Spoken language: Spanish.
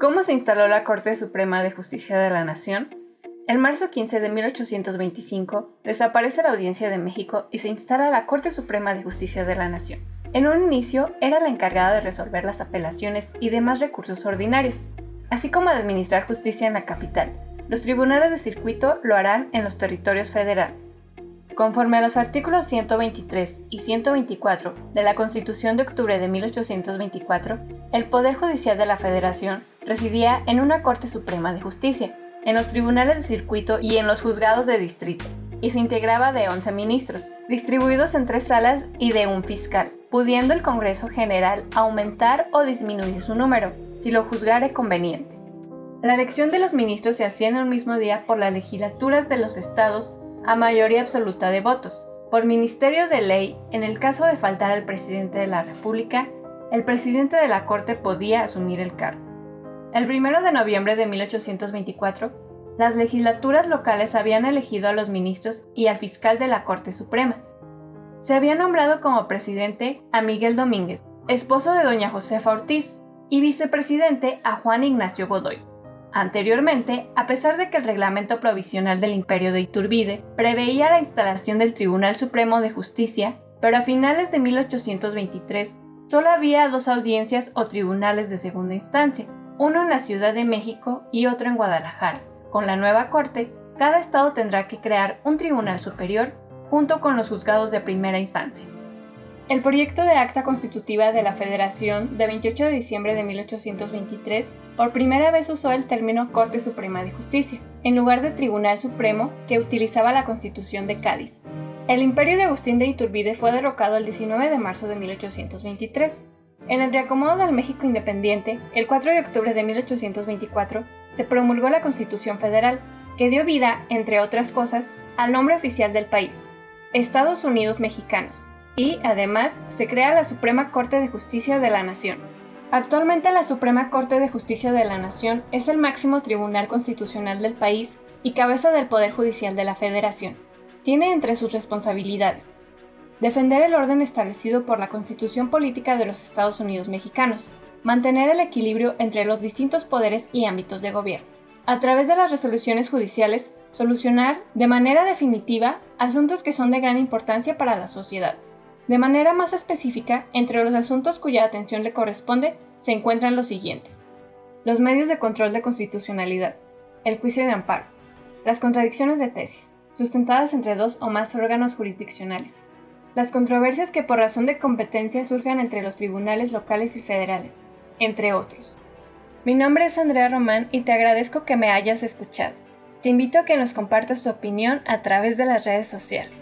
¿Cómo se instaló la Corte Suprema de Justicia de la Nación? El marzo 15 de 1825 desaparece la Audiencia de México y se instala la Corte Suprema de Justicia de la Nación. En un inicio era la encargada de resolver las apelaciones y demás recursos ordinarios, así como de administrar justicia en la capital. Los tribunales de circuito lo harán en los territorios federales. Conforme a los artículos 123 y 124 de la Constitución de octubre de 1824, el Poder Judicial de la Federación residía en una Corte Suprema de Justicia, en los tribunales de circuito y en los juzgados de distrito, y se integraba de 11 ministros, distribuidos en tres salas y de un fiscal, pudiendo el Congreso General aumentar o disminuir su número, si lo juzgare conveniente. La elección de los ministros se hacía en un mismo día por las legislaturas de los estados a mayoría absoluta de votos. Por ministerios de ley, en el caso de faltar al presidente de la República, el presidente de la Corte podía asumir el cargo. El 1 de noviembre de 1824, las legislaturas locales habían elegido a los ministros y al fiscal de la Corte Suprema. Se había nombrado como presidente a Miguel Domínguez, esposo de doña Josefa Ortiz, y vicepresidente a Juan Ignacio Godoy. Anteriormente, a pesar de que el reglamento provisional del Imperio de Iturbide preveía la instalación del Tribunal Supremo de Justicia, pero a finales de 1823 solo había dos audiencias o tribunales de segunda instancia, uno en la Ciudad de México y otro en Guadalajara. Con la nueva Corte, cada estado tendrá que crear un tribunal superior junto con los juzgados de primera instancia. El proyecto de acta constitutiva de la Federación de 28 de diciembre de 1823 por primera vez usó el término Corte Suprema de Justicia, en lugar de Tribunal Supremo que utilizaba la Constitución de Cádiz. El imperio de Agustín de Iturbide fue derrocado el 19 de marzo de 1823 en el reacomodo del México independiente, el 4 de octubre de 1824, se promulgó la Constitución Federal, que dio vida, entre otras cosas, al nombre oficial del país, Estados Unidos Mexicanos, y, además, se crea la Suprema Corte de Justicia de la Nación. Actualmente la Suprema Corte de Justicia de la Nación es el máximo tribunal constitucional del país y cabeza del Poder Judicial de la Federación. Tiene entre sus responsabilidades defender el orden establecido por la Constitución Política de los Estados Unidos Mexicanos, mantener el equilibrio entre los distintos poderes y ámbitos de gobierno. A través de las resoluciones judiciales, solucionar de manera definitiva asuntos que son de gran importancia para la sociedad. De manera más específica, entre los asuntos cuya atención le corresponde se encuentran los siguientes. Los medios de control de constitucionalidad, el juicio de amparo, las contradicciones de tesis, sustentadas entre dos o más órganos jurisdiccionales, las controversias que por razón de competencia surjan entre los tribunales locales y federales, entre otros. Mi nombre es Andrea Román y te agradezco que me hayas escuchado. Te invito a que nos compartas tu opinión a través de las redes sociales.